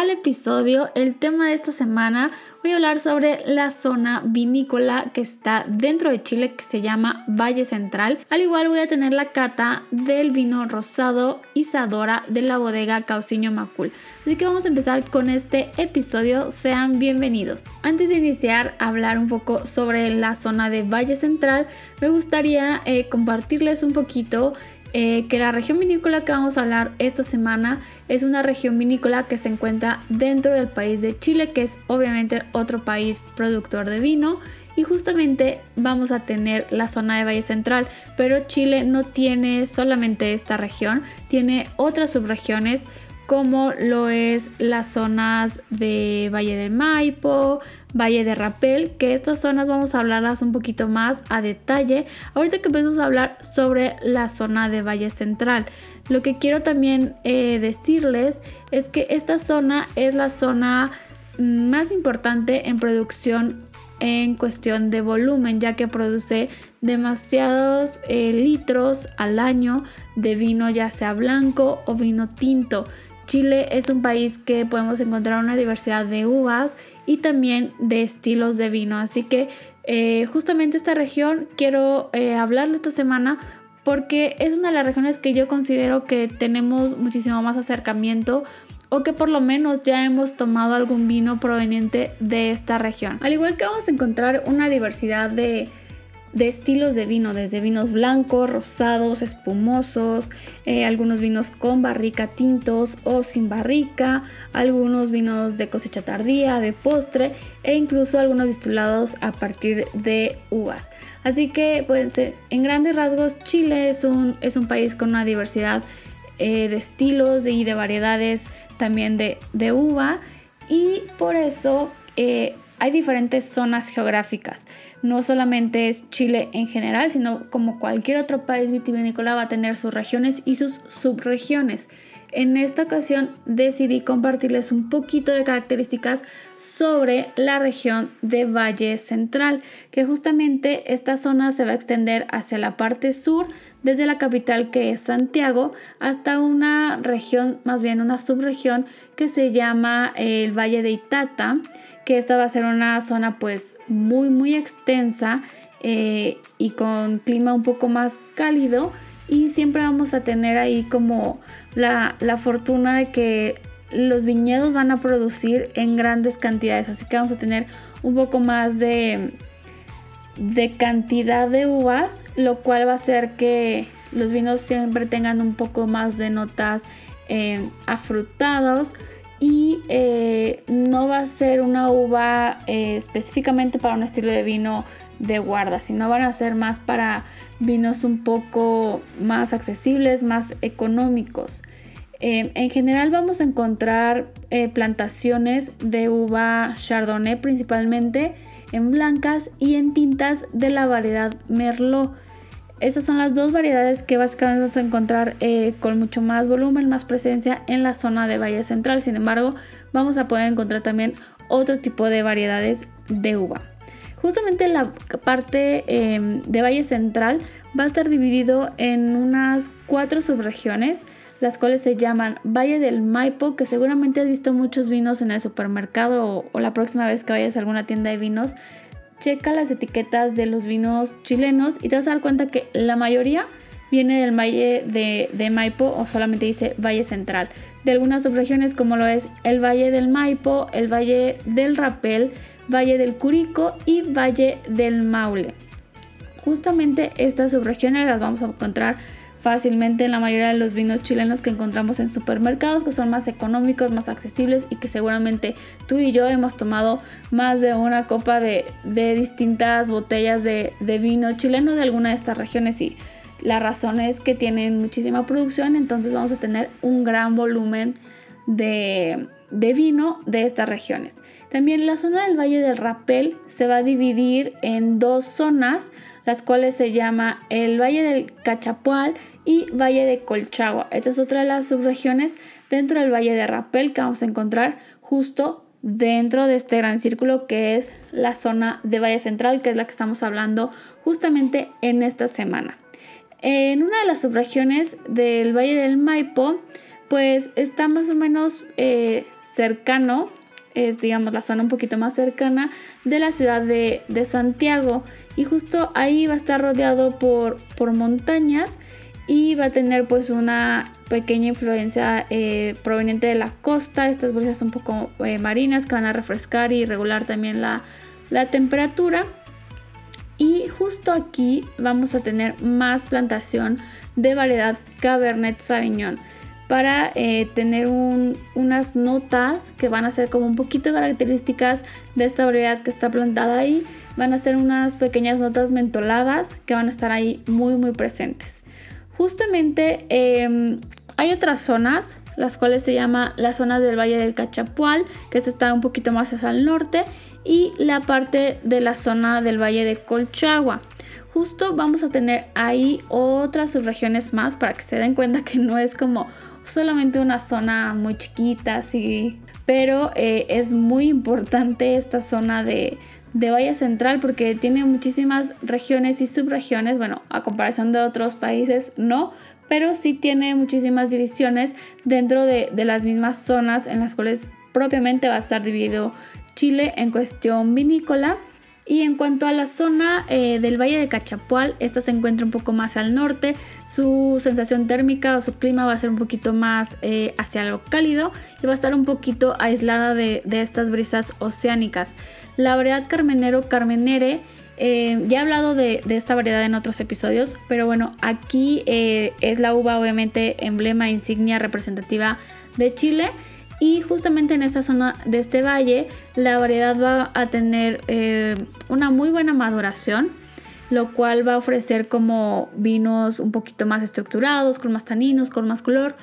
al episodio. El tema de esta semana voy a hablar sobre la zona vinícola que está dentro de Chile que se llama Valle Central. Al igual voy a tener la cata del vino rosado Isadora de la bodega Cauciño Macul. Así que vamos a empezar con este episodio. Sean bienvenidos. Antes de iniciar a hablar un poco sobre la zona de Valle Central, me gustaría eh, compartirles un poquito eh, que la región vinícola que vamos a hablar esta semana es una región vinícola que se encuentra dentro del país de Chile, que es obviamente otro país productor de vino. Y justamente vamos a tener la zona de Valle Central, pero Chile no tiene solamente esta región, tiene otras subregiones como lo es las zonas de Valle del Maipo, Valle de Rapel, que estas zonas vamos a hablarlas un poquito más a detalle. Ahorita que empezamos a hablar sobre la zona de Valle Central. Lo que quiero también eh, decirles es que esta zona es la zona más importante en producción en cuestión de volumen, ya que produce demasiados eh, litros al año de vino, ya sea blanco o vino tinto. Chile es un país que podemos encontrar una diversidad de uvas y también de estilos de vino. Así que eh, justamente esta región quiero eh, hablarle esta semana porque es una de las regiones que yo considero que tenemos muchísimo más acercamiento o que por lo menos ya hemos tomado algún vino proveniente de esta región. Al igual que vamos a encontrar una diversidad de de estilos de vino, desde vinos blancos, rosados, espumosos, eh, algunos vinos con barrica tintos o sin barrica, algunos vinos de cosecha tardía, de postre e incluso algunos destilados a partir de uvas. Así que pues, en grandes rasgos Chile es un, es un país con una diversidad eh, de estilos y de variedades también de, de uva y por eso eh, hay diferentes zonas geográficas. No solamente es Chile en general, sino como cualquier otro país vitivinícola va a tener sus regiones y sus subregiones. En esta ocasión decidí compartirles un poquito de características sobre la región de Valle Central, que justamente esta zona se va a extender hacia la parte sur, desde la capital que es Santiago, hasta una región, más bien una subregión que se llama el Valle de Itata que esta va a ser una zona pues muy muy extensa eh, y con clima un poco más cálido y siempre vamos a tener ahí como la, fortuna de que los viñedos van a producir en grandes cantidades así que vamos a tener un poco más de, de cantidad de uvas lo cual va a hacer que los vinos siempre tengan un poco más de notas eh, afrutados y eh, no va a ser una uva eh, específicamente para un estilo de vino de guarda, sino van a ser más para vinos un poco más accesibles, más económicos. Eh, en general vamos a encontrar plantaciones de uva chardonnay principalmente en blancas y en tintas de la variedad merlot. Esas son las dos variedades que básicamente vamos a encontrar eh, con mucho más volumen, más presencia en la zona de Valle Central. Sin embargo, vamos a poder encontrar también otro tipo de variedades de uva. Justamente la parte em, de Valle Central va a estar dividido en unas cuatro subregiones, las cuales se llaman Valle del Maipo, que seguramente has visto muchos vinos en el supermercado o, la próxima vez que vayas a alguna tienda de vinos checa las etiquetas de los vinos chilenos y te vas a dar cuenta que la mayoría viene del valle de, Maipo o solamente dice Valle Central. De algunas subregiones como lo es el Valle del Maipo, el Valle del Rapel, Valle del Curico y Valle del Maule. Justamente estas subregiones las vamos a encontrar fácilmente en la mayoría de los vinos chilenos que encontramos en supermercados, que son más económicos, más accesibles y que seguramente tú y yo hemos tomado más de una copa de, distintas botellas de, vino chileno de alguna de estas regiones y la razón es que tienen muchísima producción, entonces vamos a tener un gran volumen de, de vino de estas regiones. También la zona del Valle del Rapel se va a dividir en dos zonas, las cuales se llama el Valle del Cachapual y Valle de Colchagua. Esta es otra de las subregiones dentro del Valle de Rapel que vamos a encontrar justo dentro de este gran círculo que es la zona de Valle Central, que es la que estamos hablando justamente en esta semana. En una de las subregiones del Valle del Maipo, pues está más o menos eh, cercano, es digamos la zona un poquito más cercana de la ciudad de, Santiago. Y justo ahí va a estar rodeado por, por montañas y va a tener pues una pequeña influencia eh, proveniente de la costa, estas brisas un poco eh, marinas que van a refrescar y regular también la, la temperatura. Y justo aquí vamos a tener más plantación de variedad Cabernet Sauvignon para eh, tener unas notas que van a ser como un poquito características de esta variedad que está plantada ahí. Van a ser unas pequeñas notas mentoladas que van a estar ahí muy muy presentes. Justamente em, hay otras zonas, las cuales se llama la zona del Valle del Cachapual, que está un poquito más hacia el norte, y la parte de la zona del Valle de Colchagua. Justo vamos a tener ahí otras subregiones más para que se den cuenta que no es como solamente una zona muy chiquita, sí, pero eh, es muy importante esta zona de, de Valle Central porque tiene muchísimas regiones y subregiones, bueno, a comparación de otros países no, pero sí tiene muchísimas divisiones dentro de, de las mismas zonas en las cuales propiamente va a estar dividido Chile en cuestión vinícola. Y en cuanto a la zona eh, del Valle de Cachapual, esta se encuentra un poco más al norte. Su sensación térmica o su clima va a ser un poquito más eh, hacia lo cálido y va a estar un poquito aislada de, estas brisas oceánicas. La variedad Carmenero Carmenere, eh, ya he hablado de, de, esta variedad en otros episodios, pero bueno, aquí es la uva obviamente emblema, insignia representativa de Chile. Y justamente en esta zona de este valle, la variedad va a tener eh, una muy buena maduración, lo cual va a ofrecer como vinos un poquito más estructurados, con más taninos, con más color.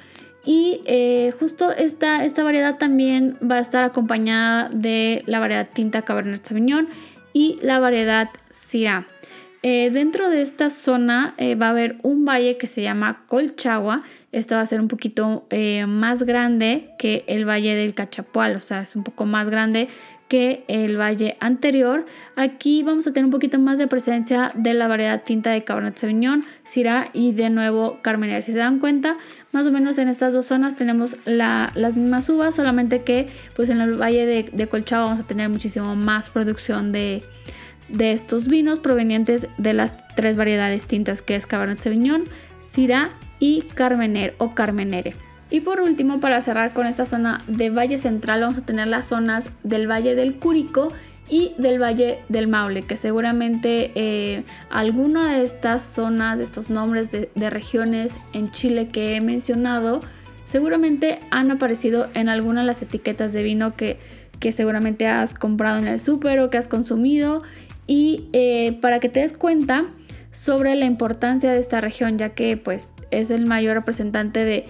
Y eh, justo esta, esta variedad también va a estar acompañada de la variedad tinta Cabernet Sauvignon y la variedad Syrah. Eh, dentro de esta zona va a haber un valle que se llama Colchagua, esta va a ser un poquito eh, más grande que el valle del Cachapual, o sea, es un poco más grande que el valle anterior. Aquí vamos a tener un poquito más de presencia de la variedad tinta de Cabernet Sauvignon, Syrah y de nuevo Carmener. Si se dan cuenta, más o menos en estas dos zonas tenemos las mismas uvas, solamente que pues en el valle de, de vamos a tener muchísimo más producción de, de estos vinos provenientes de las tres variedades tintas que es Cabernet Sauvignon, Syrah y Carmener o Carmenere. Y por último, para cerrar con esta zona de Valle Central, vamos a tener las zonas del Valle del Curico y del Valle del Maule, que seguramente eh, alguna de estas zonas, de estos nombres de, regiones en Chile que he mencionado, seguramente han aparecido en alguna de las etiquetas de vino que, que seguramente has comprado en el súper o que has consumido. Y eh, para que te des cuenta, sobre la importancia de esta región, ya que pues es el mayor representante de,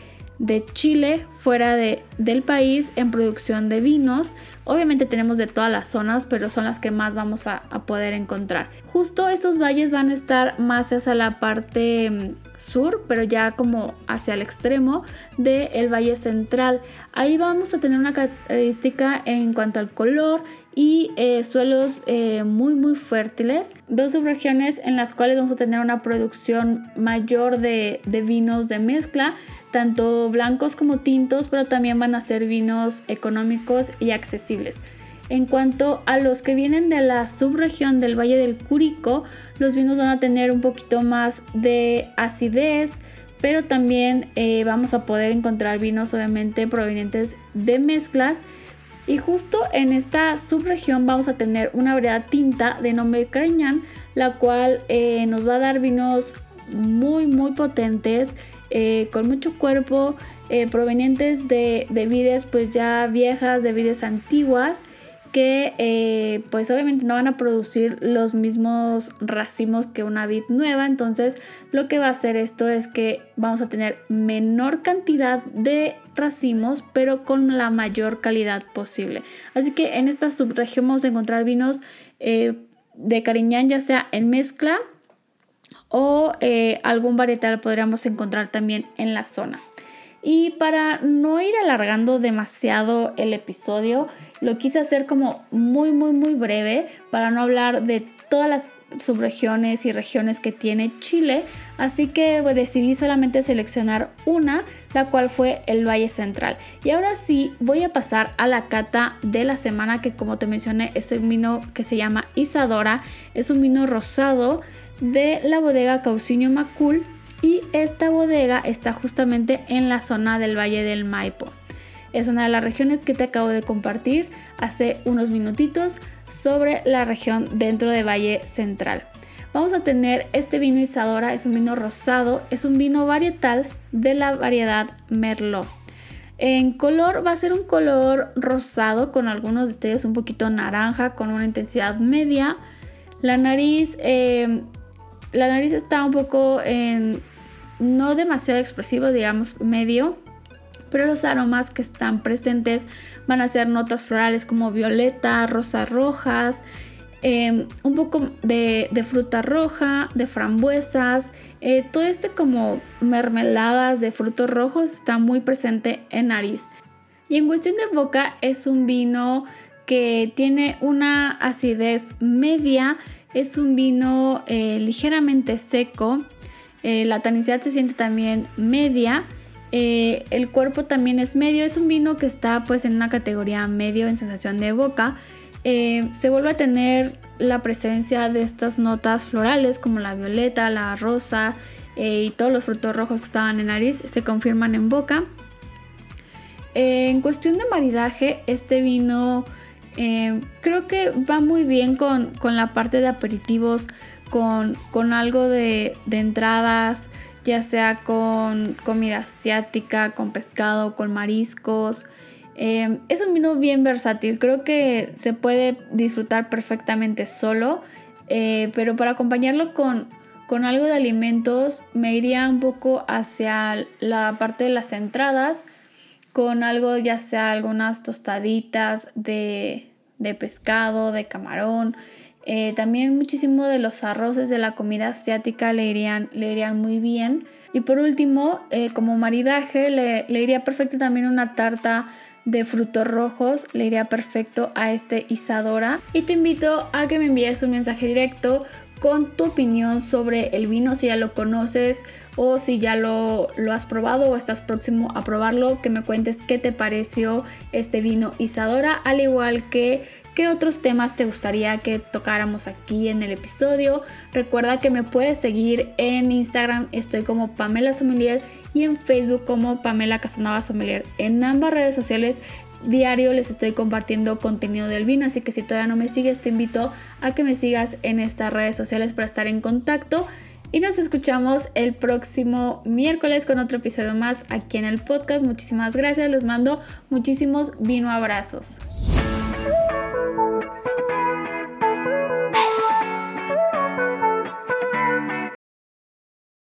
Chile fuera de, del país en producción de vinos. Obviamente tenemos de todas las zonas, pero son las que más vamos a, poder encontrar. Justo estos valles van a estar más hacia la parte mm, sur, pero ya como hacia el extremo del valle central. Ahí vamos a tener una característica en cuanto al color y eh, suelos eh, muy muy fértiles. Dos subregiones en las cuales vamos a tener una producción mayor de, vinos de mezcla, tanto blancos como tintos, pero también van a ser vinos económicos y accesibles. En cuanto a los que vienen de la subregión del Valle del Curico, los vinos van a tener un poquito más de acidez, pero también eh, vamos a poder encontrar vinos obviamente provenientes de mezclas y justo en esta subregión vamos a tener una variedad tinta de nombre Carañán, la cual eh, nos va a dar vinos muy muy potentes, eh, con mucho cuerpo, eh, provenientes de, de vides pues ya viejas, de vides antiguas. que eh, pues obviamente no van a producir los mismos racimos que una vid nueva. Entonces lo que va a hacer esto es que vamos a tener menor cantidad de racimos pero con la mayor calidad posible. Así que en esta subregión vamos a encontrar vinos de Cariñán ya sea en mezcla o eh, algún varietal podríamos encontrar también en la zona. Y para no ir alargando demasiado el episodio, lo quise hacer como muy, muy, muy breve para no hablar de todas las subregiones y regiones que tiene Chile. Así que decidí solamente seleccionar una, la cual fue el Valle Central. Y ahora sí, voy a pasar a la cata de la semana que como te mencioné es el vino que se llama Isadora. Es un vino rosado de la bodega Cauciño Macul y esta bodega está justamente en la zona del Valle del Maipo. Es una de las regiones que te acabo de compartir hace unos minutitos sobre la región dentro de Valle Central. Vamos a tener este vino Isadora, es un vino rosado, es un vino varietal de la variedad Merlot. En color va a ser un color rosado con algunos destellos un poquito naranja, con una intensidad media. La nariz, eh, la nariz está un poco no demasiado expresivo, digamos medio, pero los aromas que están presentes van a ser notas florales como violeta, rosas rojas, em, un poco de, fruta roja, de frambuesas, eh, todo este como mermeladas de frutos rojos está muy presente en nariz. Y en cuestión de boca es un vino que tiene una acidez media, es un vino eh, ligeramente seco, eh, la tanicidad se siente también media. Eh, el cuerpo también es medio. Es un vino que está pues en una categoría medio en sensación de boca. Se vuelve a tener la presencia de estas notas florales como la violeta, la rosa y todos los frutos rojos que estaban en nariz se confirman en boca. en cuestión de maridaje, este vino creo que va muy bien con, con la parte de aperitivos con, algo de, entradas, ya sea con comida asiática, con pescado, con mariscos. Em, es un vino bien versátil, creo que se puede disfrutar perfectamente solo, eh, pero para acompañarlo con, con algo de alimentos me iría un poco hacia la parte de las entradas, con algo ya sea algunas tostaditas de, de pescado, de camarón. Eh, también muchísimo de los arroces de la comida asiática le irían, le irían muy bien. Y por último, eh, como maridaje, le, le, iría perfecto también una tarta de frutos rojos, le iría perfecto a este Isadora. Y te invito a que me envíes un mensaje directo con tu opinión sobre el vino, si ya lo conoces o si ya lo, lo, has probado o estás próximo a probarlo, que me cuentes qué te pareció este vino Isadora, al igual que qué otros temas te gustaría que tocáramos aquí en el episodio. Recuerda que me puedes seguir en Instagram, estoy como Pamela Sommelier y en Facebook como Pamela Casanova Sommelier. En ambas redes sociales diario les estoy compartiendo contenido del vino, así que si todavía no me sigues te invito a que me sigas en estas redes sociales para estar en contacto. Y nos escuchamos el próximo miércoles con otro episodio más aquí en el podcast. Muchísimas gracias, les mando muchísimos vino abrazos.